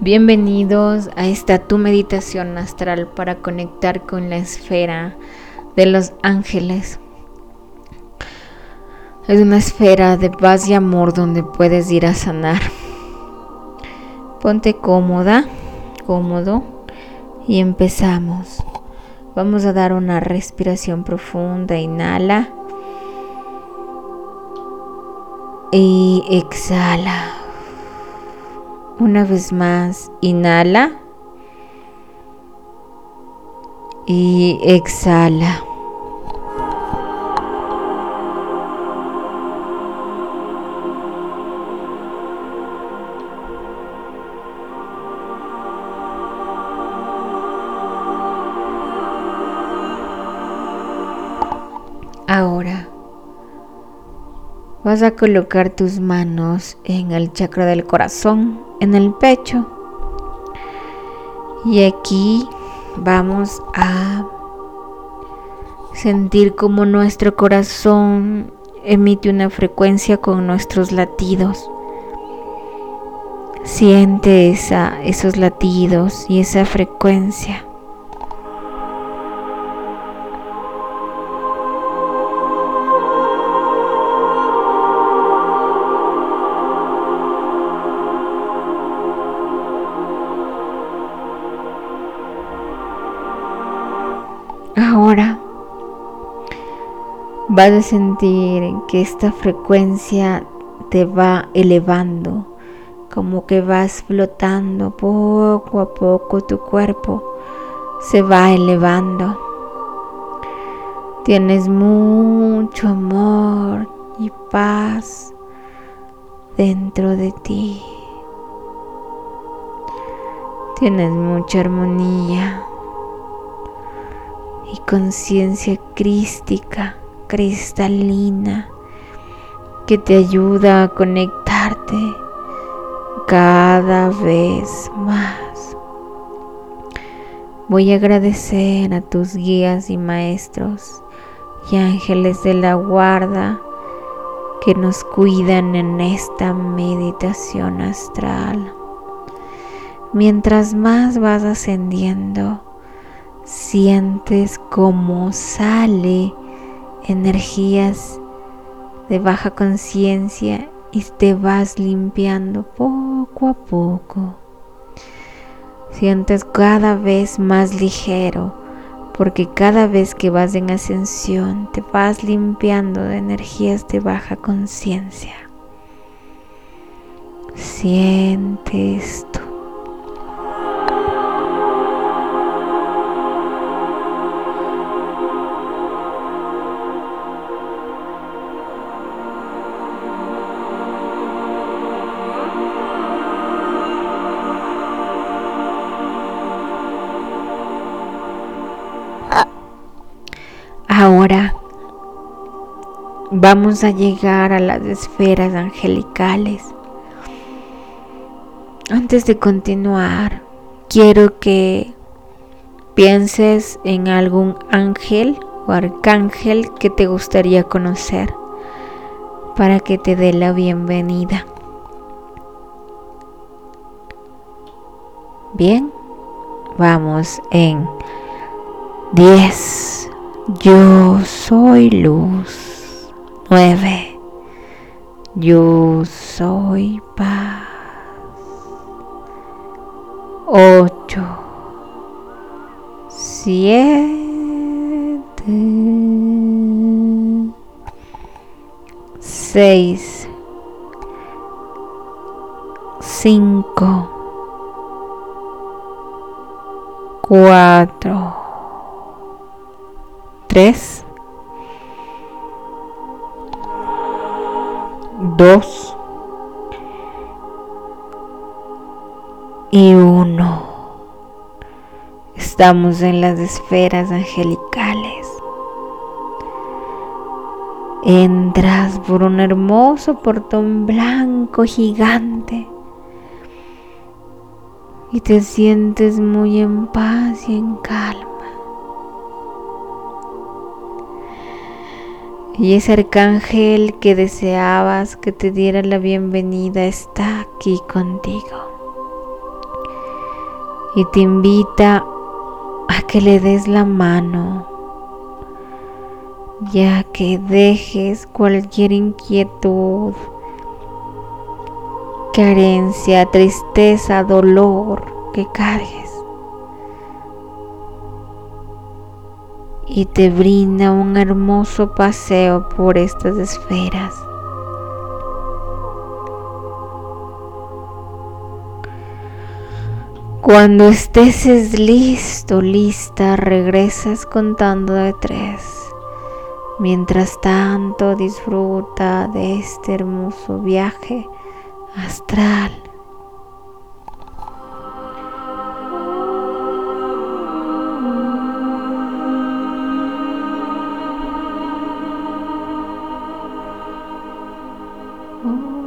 Bienvenidos a esta tu meditación astral para conectar con la esfera de los ángeles. Es una esfera de paz y amor donde puedes ir a sanar. Ponte cómoda, cómodo y empezamos. Vamos a dar una respiración profunda. Inhala. Y exhala. Una vez más, inhala y exhala. Ahora vas a colocar tus manos en el chakra del corazón en el pecho. Y aquí vamos a sentir como nuestro corazón emite una frecuencia con nuestros latidos. Siente esa, esos latidos y esa frecuencia. Ahora vas a sentir que esta frecuencia te va elevando, como que vas flotando poco a poco tu cuerpo se va elevando. Tienes mucho amor y paz dentro de ti. Tienes mucha armonía y conciencia crística, cristalina, que te ayuda a conectarte cada vez más. Voy a agradecer a tus guías y maestros y ángeles de la guarda que nos cuidan en esta meditación astral. Mientras más vas ascendiendo, sientes como sale energías de baja conciencia y te vas limpiando poco a poco. Sientes cada vez más ligero porque cada vez que vas en ascensión te vas limpiando de energías de baja conciencia. Sientes vamos a llegar a las esferas angelicales. Antes de continuar, quiero que pienses en algún ángel o arcángel que te gustaría conocer para que te dé la bienvenida. Bien, vamos en 10. Yo soy luz. 9. Yo soy paz. 8. 7. 6. 5. 4 3, 2 y 1. Estamos en las esferas angelicales. Entras por un hermoso portón blanco gigante y te sientes muy en paz y en calma. Y ese arcángel que deseabas que te diera la bienvenida está aquí contigo. y te invita a que le des la mano, ya que dejes cualquier inquietud, carencia, tristeza, dolor que cargues. Y te brinda un hermoso paseo por estas esferas. Cuando estés listo, lista, regresas contando de tres. Mientras tanto, disfruta de este hermoso viaje astral Oh.